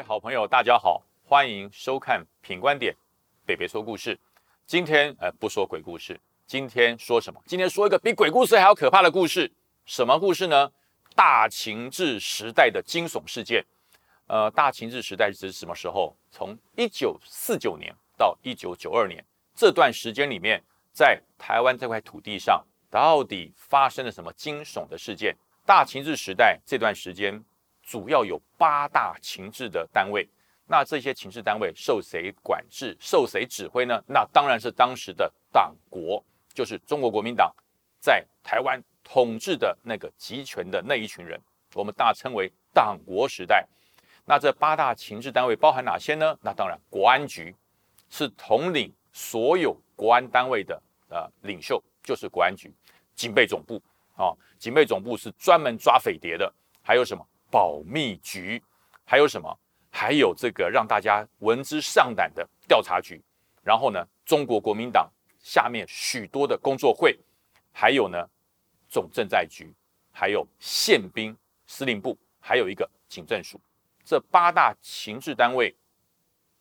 位好朋友，大家好，欢迎收看《品观点》，北北说故事。今天呃不说鬼故事，今天说什么？今天说一个比鬼故事还要可怕的故事。什么故事呢？大秦治时代的惊悚事件。呃，大秦治时代是什么时候？从一九四九年到一九九二年这段时间里面，在台湾这块土地上，到底发生了什么惊悚的事件？大秦治时代这段时间。主要有八大情治的单位，那这些情治单位受谁管制、受谁指挥呢？那当然是当时的党国，就是中国国民党在台湾统治的那个集权的那一群人，我们大称为党国时代。那这八大情治单位包含哪些呢？那当然，国安局是统领所有国安单位的呃领袖，就是国安局。警备总部啊，警备总部是专门抓匪谍的。还有什么？保密局，还有什么？还有这个让大家闻之丧胆的调查局。然后呢，中国国民党下面许多的工作会，还有呢，总政在局，还有宪兵司令部，还有一个警政署。这八大情治单位，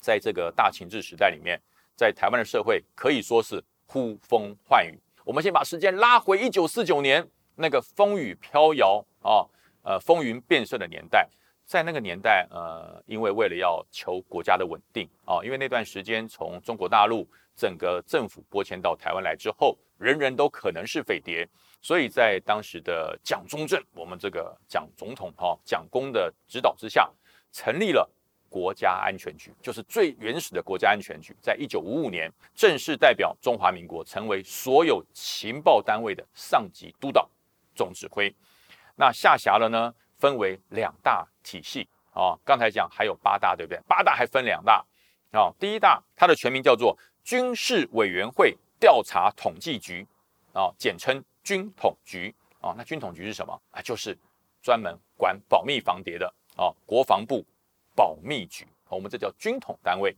在这个大情治时代里面，在台湾的社会可以说是呼风唤雨。我们先把时间拉回一九四九年，那个风雨飘摇啊。呃，风云变色的年代，在那个年代，呃，因为为了要求国家的稳定啊，因为那段时间从中国大陆整个政府拨迁到台湾来之后，人人都可能是匪谍，所以在当时的蒋中正，我们这个蒋总统哈，蒋公的指导之下，成立了国家安全局，就是最原始的国家安全局，在一九五五年正式代表中华民国，成为所有情报单位的上级督导总指挥。那下辖了呢，分为两大体系啊。刚才讲还有八大，对不对？八大还分两大啊。第一大，它的全名叫做军事委员会调查统计局啊，简称军统局啊。那军统局是什么啊？就是专门管保密防谍的啊。国防部保密局，我们这叫军统单位。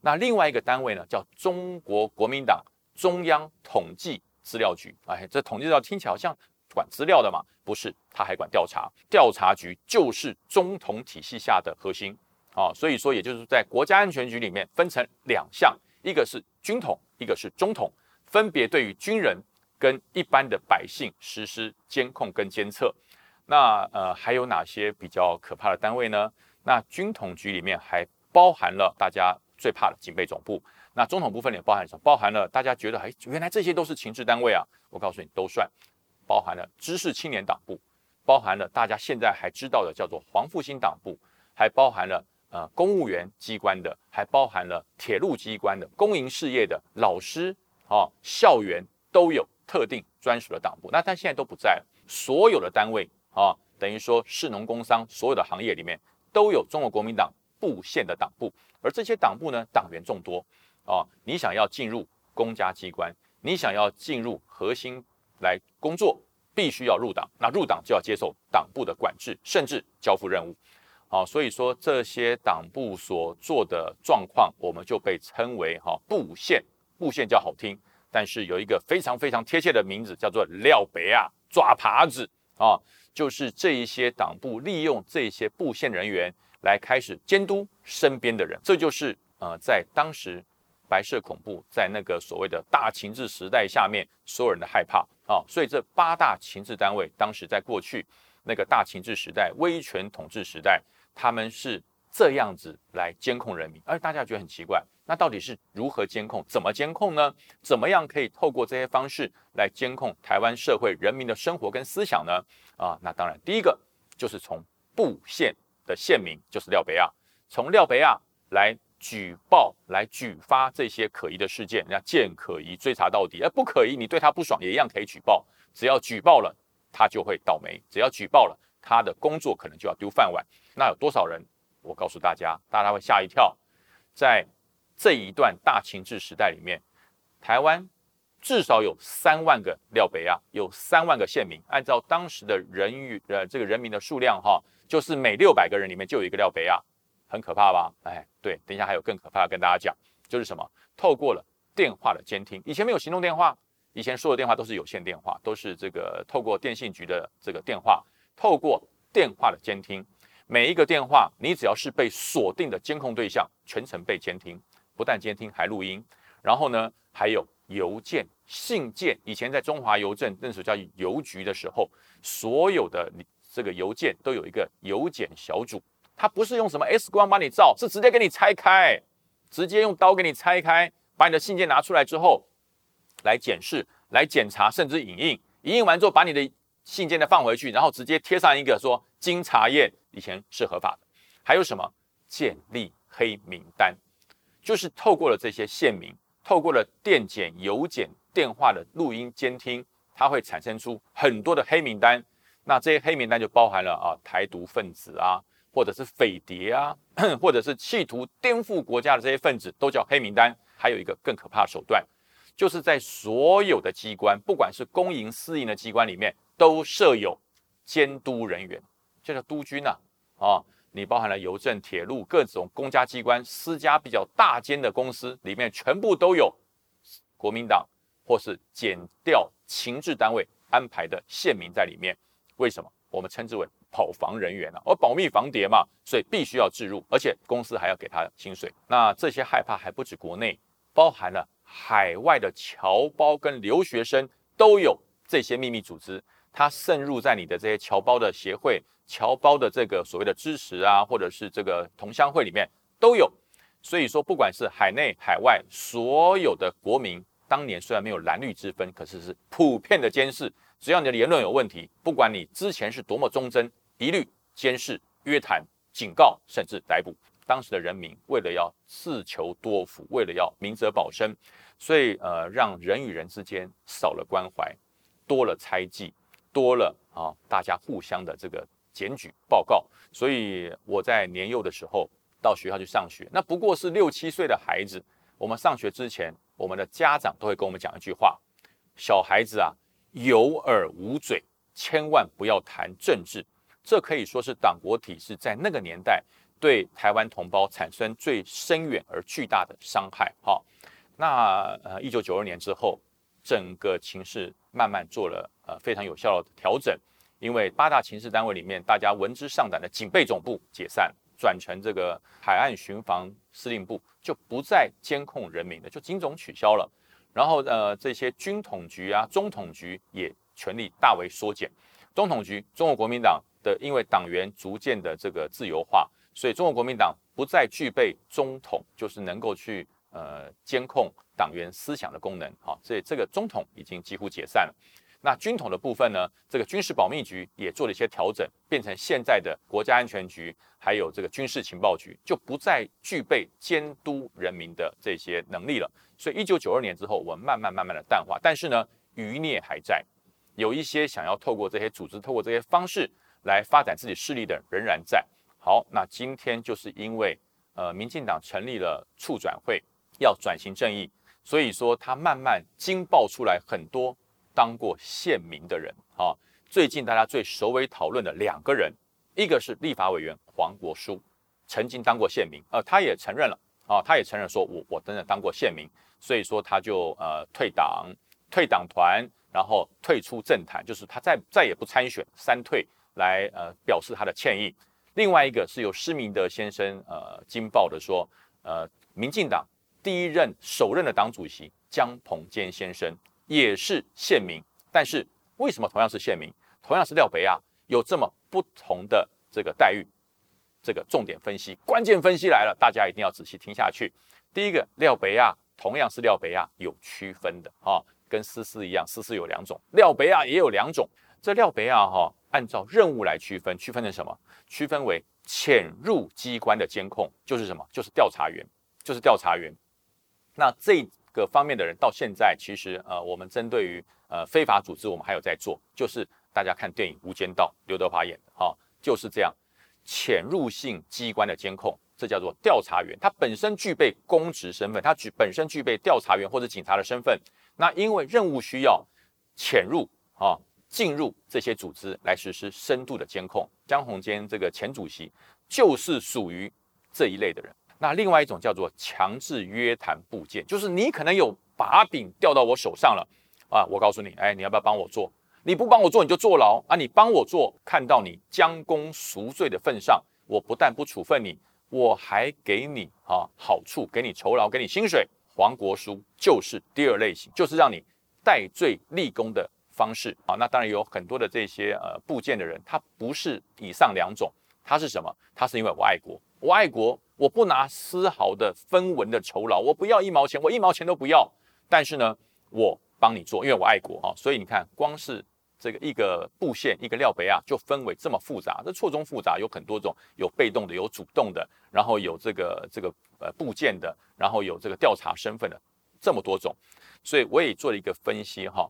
那另外一个单位呢，叫中国国民党中央统计资料局。哎，这统计资料听起来好像。管资料的嘛，不是，他还管调查。调查局就是中统体系下的核心啊，所以说，也就是在国家安全局里面分成两项，一个是军统，一个是中统，分别对于军人跟一般的百姓实施监控跟监测。那呃，还有哪些比较可怕的单位呢？那军统局里面还包含了大家最怕的警备总部。那中统部分也包含什么？包含了大家觉得，哎，原来这些都是情治单位啊。我告诉你，都算。包含了知识青年党部，包含了大家现在还知道的叫做黄复兴党部，还包含了呃公务员机关的，还包含了铁路机关的、公营事业的老师啊，校园都有特定专属的党部。那但现在都不在了，所有的单位啊，等于说市农工商所有的行业里面都有中国国民党部县的党部，而这些党部呢，党员众多啊，你想要进入公家机关，你想要进入核心。来工作必须要入党，那入党就要接受党部的管制，甚至交付任务。好，所以说这些党部所做的状况，我们就被称为哈布线。布线叫好听，但是有一个非常非常贴切的名字，叫做廖北啊抓耙子啊，就是这一些党部利用这些布线人员来开始监督身边的人，这就是呃在当时。白色恐怖在那个所谓的大情治时代下面，所有人的害怕啊，所以这八大情治单位当时在过去那个大情治时代、威权统治时代，他们是这样子来监控人民，而大家觉得很奇怪，那到底是如何监控？怎么监控呢？怎么样可以透过这些方式来监控台湾社会人民的生活跟思想呢？啊，那当然，第一个就是从布县的县民，就是廖北亚，从廖北亚来。举报来举发这些可疑的事件，人家见可疑追查到底，而不可疑你对他不爽也一样可以举报。只要举报了，他就会倒霉；只要举报了，他的工作可能就要丢饭碗。那有多少人？我告诉大家，大家会吓一跳。在这一段大情治时代里面，台湾至少有三万个廖北亚，有三万个县民。按照当时的人与呃这个人民的数量哈，就是每六百个人里面就有一个廖北亚。很可怕吧？哎，对，等一下还有更可怕的跟大家讲，就是什么？透过了电话的监听，以前没有行动电话，以前所有电话都是有线电话，都是这个透过电信局的这个电话，透过电话的监听，每一个电话，你只要是被锁定的监控对象，全程被监听，不但监听还录音。然后呢，还有邮件、信件。以前在中华邮政那时候叫邮局的时候，所有的这个邮件都有一个邮检小组，他不是用什么 X 光把你照，是直接给你拆开，直接用刀给你拆开，把你的信件拿出来之后来检视、来检查，甚至影印。影印完之后，把你的信件再放回去，然后直接贴上一个说经查验，以前是合法的。还有什么建立黑名单，就是透过了这些县民，透过了电检、邮检、电话的录音监听，它会产生出很多的黑名单。那这些黑名单就包含了啊台独分子啊，或者是匪谍啊，或者是企图颠覆国家的这些分子，都叫黑名单。还有一个更可怕的手段。就是在所有的机关，不管是公营私营的机关里面，都设有监督人员，就叫督军呐。啊，你包含了邮政、铁路各种公家机关、私家比较大间的公司里面，全部都有国民党或是减掉情治单位安排的县民在里面。为什么？我们称之为跑房人员啊，而保密防谍嘛，所以必须要置入，而且公司还要给他薪水。那这些害怕还不止国内，包含了。海外的侨胞跟留学生都有这些秘密组织，它渗入在你的这些侨胞的协会、侨胞的这个所谓的支持啊，或者是这个同乡会里面都有。所以说，不管是海内海外，所有的国民，当年虽然没有蓝绿之分，可是是普遍的监视。只要你的言论有问题，不管你之前是多么忠贞，一律监视、约谈、警告，甚至逮捕。当时的人民为了要自求多福，为了要明哲保身。所以，呃，让人与人之间少了关怀，多了猜忌，多了啊，大家互相的这个检举报告。所以我在年幼的时候到学校去上学，那不过是六七岁的孩子。我们上学之前，我们的家长都会跟我们讲一句话：小孩子啊，有耳无嘴，千万不要谈政治。这可以说是党国体制在那个年代对台湾同胞产生最深远而巨大的伤害。好。那呃，一九九二年之后，整个情势慢慢做了呃非常有效的调整，因为八大情势单位里面，大家闻之丧胆的警备总部解散，转成这个海岸巡防司令部，就不再监控人民的，就警总取消了。然后呃，这些军统局啊、中统局也权力大为缩减。中统局，中国国民党的，因为党员逐渐的这个自由化，所以中国国民党不再具备中统，就是能够去。呃，监控党员思想的功能，好，所以这个中统已经几乎解散了。那军统的部分呢，这个军事保密局也做了一些调整，变成现在的国家安全局，还有这个军事情报局，就不再具备监督人民的这些能力了。所以一九九二年之后，我们慢慢慢慢的淡化，但是呢，余孽还在，有一些想要透过这些组织，透过这些方式来发展自己势力的仍然在。好，那今天就是因为呃，民进党成立了促转会。要转型正义，所以说他慢慢惊爆出来很多当过县民的人啊。最近大家最首尾讨论的两个人，一个是立法委员黄国书，曾经当过县民，呃，他也承认了啊，他也承认说我我真的当过县民，所以说他就呃退党、退党团，然后退出政坛，就是他再再也不参选，三退来呃表示他的歉意。另外一个是由施明德先生呃惊爆的说，呃，民进党。第一任首任的党主席江鹏坚先生也是县民，但是为什么同样是县民，同样是廖北亚，有这么不同的这个待遇？这个重点分析、关键分析来了，大家一定要仔细听下去。第一个，廖北亚同样是廖北亚，有区分的啊，跟思思一样，思思有两种，廖北亚也有两种。这廖北亚哈，按照任务来区分，区分成什么？区分为潜入机关的监控，就是什么？就是调查员，就是调查员。那这个方面的人到现在，其实呃，我们针对于呃非法组织，我们还有在做，就是大家看电影《无间道》，刘德华演的哈，就是这样，潜入性机关的监控，这叫做调查员，他本身具备公职身份，他具本身具备调查员或者警察的身份，那因为任务需要潜入啊，进入这些组织来实施深度的监控，江宏坚这个前主席就是属于这一类的人。那另外一种叫做强制约谈部件，就是你可能有把柄掉到我手上了啊，我告诉你，哎，你要不要帮我做？你不帮我做，你就坐牢啊！你帮我做，看到你将功赎罪的份上，我不但不处分你，我还给你啊好处，给你酬劳，给你薪水。黄国书就是第二类型，就是让你戴罪立功的方式啊。那当然有很多的这些呃部件的人，他不是以上两种，他是什么？他是因为我爱国，我爱国，我不拿丝毫的分文的酬劳，我不要一毛钱，我一毛钱都不要。但是呢，我帮你做，因为我爱国啊。所以你看，光是。这个一个布线，一个料杯啊，就分为这么复杂，这错综复杂，有很多种，有被动的，有主动的，然后有这个这个呃部件的，然后有这个调查身份的，这么多种，所以我也做了一个分析哈，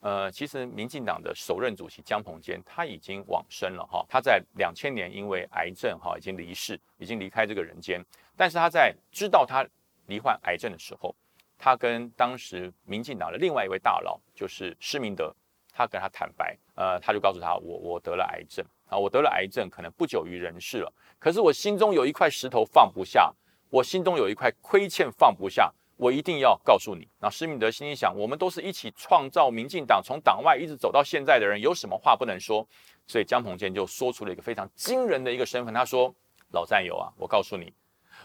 呃，其实民进党的首任主席江鹏坚他已经往生了哈，他在两千年因为癌症哈已经离世，已经离开这个人间，但是他在知道他罹患癌症的时候，他跟当时民进党的另外一位大佬就是施明德。他跟他坦白，呃，他就告诉他，我我得了癌症啊，我得了癌症，可能不久于人世了。可是我心中有一块石头放不下，我心中有一块亏欠放不下，我一定要告诉你。那施明德心里想，我们都是一起创造民进党，从党外一直走到现在的人，有什么话不能说？所以江鹏坚就说出了一个非常惊人的一个身份，他说：“老战友啊，我告诉你，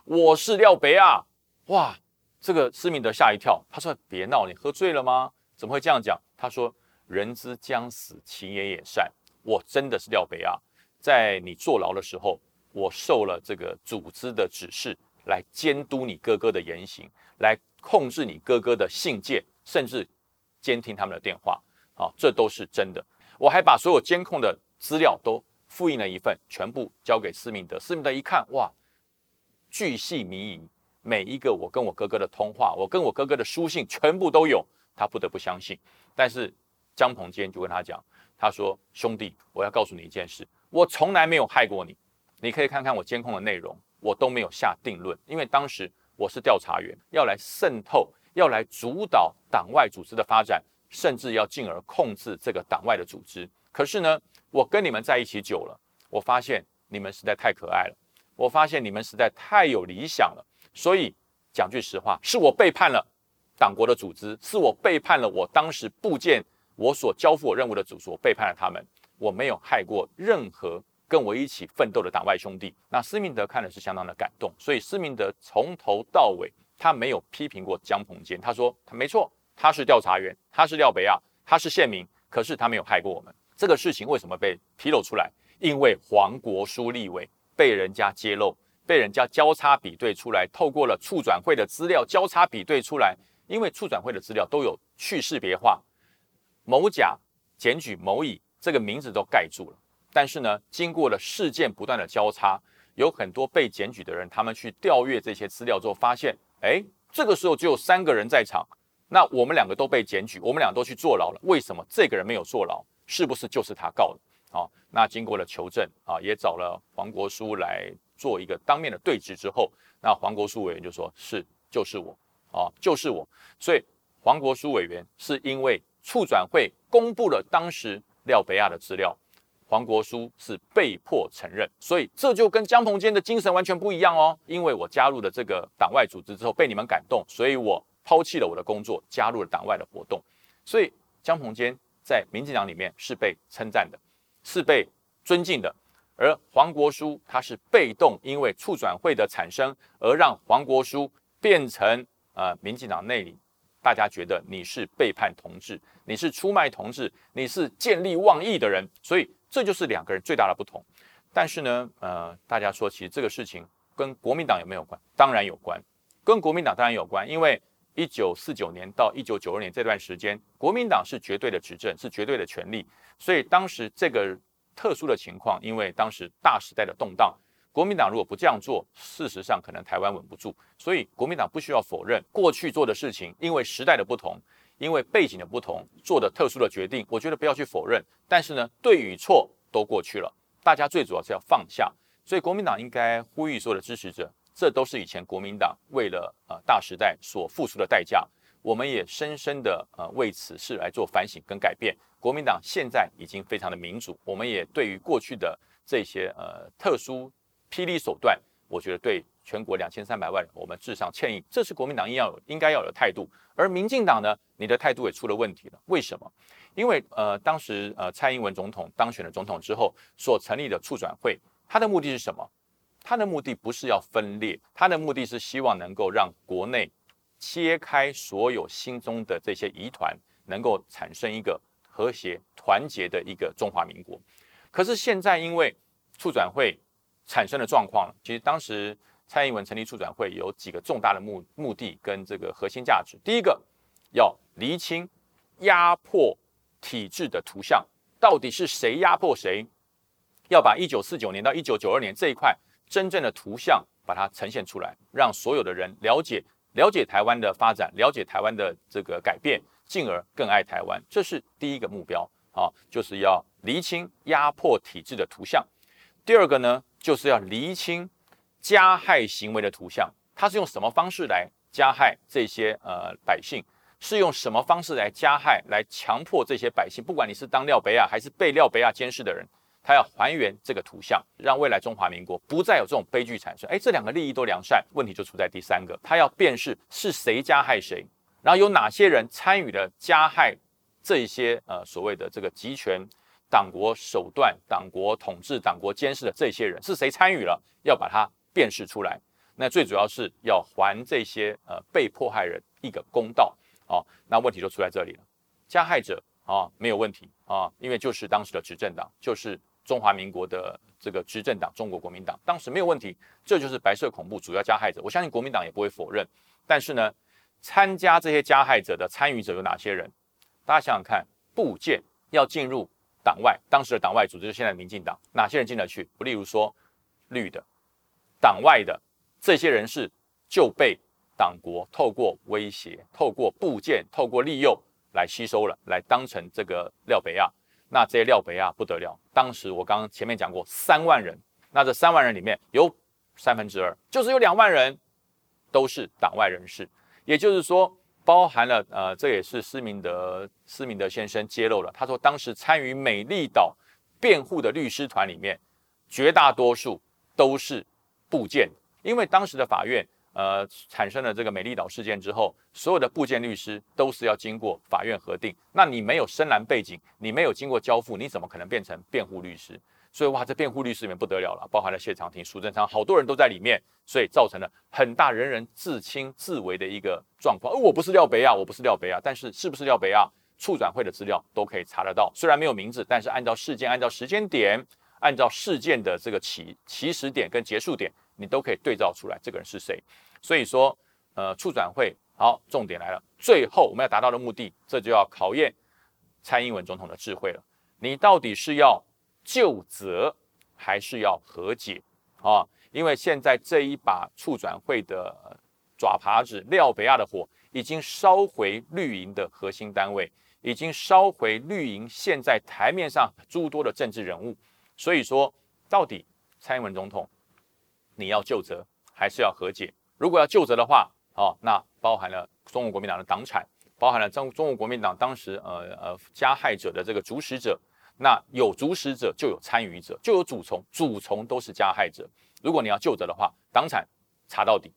我是廖北啊！”哇，这个施明德吓一跳，他说：“别闹，你喝醉了吗？怎么会这样讲？”他说。人之将死，其言也善。我真的是廖北啊，在你坐牢的时候，我受了这个组织的指示，来监督你哥哥的言行，来控制你哥哥的信件，甚至监听他们的电话。啊，这都是真的。我还把所有监控的资料都复印了一份，全部交给施明德。施明德一看，哇，巨细靡遗，每一个我跟我哥哥的通话，我跟我哥哥的书信，全部都有。他不得不相信，但是。江鹏坚就跟他讲，他说：“兄弟，我要告诉你一件事，我从来没有害过你。你可以看看我监控的内容，我都没有下定论，因为当时我是调查员，要来渗透，要来主导党外组织的发展，甚至要进而控制这个党外的组织。可是呢，我跟你们在一起久了，我发现你们实在太可爱了，我发现你们实在太有理想了。所以讲句实话，是我背叛了党国的组织，是我背叛了我当时部件。”我所交付我任务的组所背叛了他们，我没有害过任何跟我一起奋斗的党外兄弟。那施明德看的是相当的感动，所以施明德从头到尾他没有批评过江鹏坚，他说他没错，他是调查员，他是廖北亚，他是县民，可是他没有害过我们。这个事情为什么被披露出来？因为黄国书立委被人家揭露，被人家交叉比对出来，透过了处转会的资料交叉比对出来，因为处转会的资料都有去识别化。某甲检举某乙这个名字都盖住了，但是呢，经过了事件不断的交叉，有很多被检举的人，他们去调阅这些资料之后，发现，哎，这个时候只有三个人在场，那我们两个都被检举，我们俩都去坐牢了，为什么这个人没有坐牢？是不是就是他告的？好，那经过了求证啊，也找了黄国书来做一个当面的对质之后，那黄国书委员就说是就是我，啊，就是我，所以黄国书委员是因为。促转会公布了当时廖北亚的资料，黄国书是被迫承认，所以这就跟江鹏坚的精神完全不一样哦。因为我加入了这个党外组织之后被你们感动，所以我抛弃了我的工作，加入了党外的活动。所以江鹏坚在民进党里面是被称赞的，是被尊敬的，而黄国书他是被动，因为促转会的产生而让黄国书变成呃民进党内里。大家觉得你是背叛同志，你是出卖同志，你是见利忘义的人，所以这就是两个人最大的不同。但是呢，呃，大家说，其实这个事情跟国民党有没有关？当然有关，跟国民党当然有关，因为一九四九年到一九九二年这段时间，国民党是绝对的执政，是绝对的权力，所以当时这个特殊的情况，因为当时大时代的动荡。国民党如果不这样做，事实上可能台湾稳不住。所以国民党不需要否认过去做的事情，因为时代的不同，因为背景的不同，做的特殊的决定。我觉得不要去否认。但是呢，对与错都过去了，大家最主要是要放下。所以国民党应该呼吁所有的支持者，这都是以前国民党为了呃大时代所付出的代价。我们也深深的呃为此事来做反省跟改变。国民党现在已经非常的民主，我们也对于过去的这些呃特殊。霹雳手段，我觉得对全国两千三百万人，我们致上歉意。这是国民党应要有应该要有的态度。而民进党呢，你的态度也出了问题了。为什么？因为呃，当时呃，蔡英文总统当选了总统之后，所成立的促转会，它的目的是什么？他的目的不是要分裂，他的目的是希望能够让国内切开所有心中的这些疑团，能够产生一个和谐团结的一个中华民国。可是现在因为促转会产生的状况，其实当时蔡英文成立促转会有几个重大的目目的跟这个核心价值。第一个要厘清压迫体制的图像，到底是谁压迫谁？要把一九四九年到一九九二年这一块真正的图像把它呈现出来，让所有的人了解了解台湾的发展，了解台湾的这个改变，进而更爱台湾。这是第一个目标啊，就是要厘清压迫体制的图像。第二个呢，就是要厘清加害行为的图像，他是用什么方式来加害这些呃百姓？是用什么方式来加害、来强迫这些百姓？不管你是当廖北亚还是被廖北亚监视的人。他要还原这个图像，让未来中华民国不再有这种悲剧产生。哎，这两个利益都良善，问题就出在第三个，他要辨识是谁加害谁，然后有哪些人参与了加害这些呃所谓的这个集权党国手段、党国统治、党国监视的这些人是谁参与了，要把它辨识出来。那最主要是要还这些呃被迫害人一个公道哦。那问题就出在这里了，加害者啊没有问题啊，因为就是当时的执政党就是。中华民国的这个执政党中国国民党当时没有问题，这就是白色恐怖主要加害者。我相信国民党也不会否认。但是呢，参加这些加害者的参与者有哪些人？大家想想看，部件要进入党外，当时的党外组织是现在民进党，哪些人进得去？不例如说绿的、党外的这些人士就被党国透过威胁、透过部件、透过利诱来吸收了，来当成这个廖北亚。那这些廖北亚不得了，当时我刚刚前面讲过三万人，那这三万人里面有三分之二，就是有两万人都是党外人士，也就是说，包含了呃，这也是施明德施明德先生揭露了，他说当时参与美丽岛辩护的律师团里面，绝大多数都是部件，因为当时的法院。呃，产生了这个美丽岛事件之后，所有的部件律师都是要经过法院核定。那你没有深蓝背景，你没有经过交付，你怎么可能变成辩护律师？所以哇，这辩护律师里面不得了了，包含了谢长廷、苏贞昌，好多人都在里面，所以造成了很大人人自轻自为的一个状况。而我不是廖北亚，我不是廖北亚，但是是不是廖北亚？处转会的资料都可以查得到，虽然没有名字，但是按照事件、按照时间点、按照事件的这个起起始点跟结束点，你都可以对照出来这个人是谁。所以说，呃，促转会好，重点来了。最后我们要达到的目的，这就要考验蔡英文总统的智慧了。你到底是要就责，还是要和解啊？因为现在这一把促转会的爪耙子廖北亚的火，已经烧回绿营的核心单位，已经烧回绿营现在台面上诸多的政治人物。所以说，到底蔡英文总统，你要就责，还是要和解？如果要就责的话，哦，那包含了中国国民党的党产，包含了中中国国民党当时呃呃加害者的这个主使者，那有主使者就有参与者，就有主从，主从都是加害者。如果你要就责的话，党产查到底，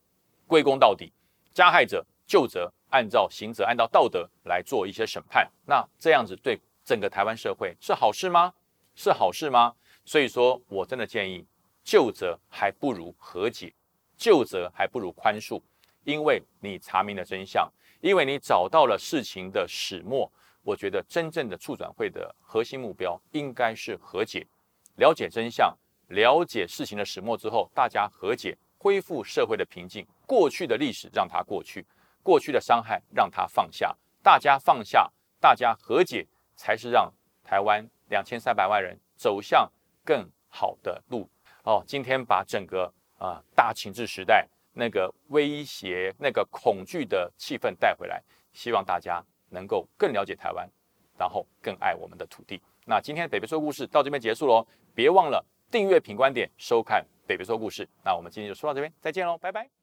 归功到底，加害者就责，按照刑责，按照道德来做一些审判，那这样子对整个台湾社会是好事吗？是好事吗？所以说我真的建议就责还不如和解。就责还不如宽恕，因为你查明了真相，因为你找到了事情的始末。我觉得真正的促转会的核心目标应该是和解，了解真相，了解事情的始末之后，大家和解，恢复社会的平静。过去的历史让它过去，过去的伤害让它放下，大家放下，大家和解，才是让台湾两千三百万人走向更好的路。哦，今天把整个。啊，大情治时代那个威胁、那个恐惧的气氛带回来，希望大家能够更了解台湾，然后更爱我们的土地。那今天北北说故事到这边结束喽，别忘了订阅品观点，收看北北说故事。那我们今天就说到这边，再见喽，拜拜。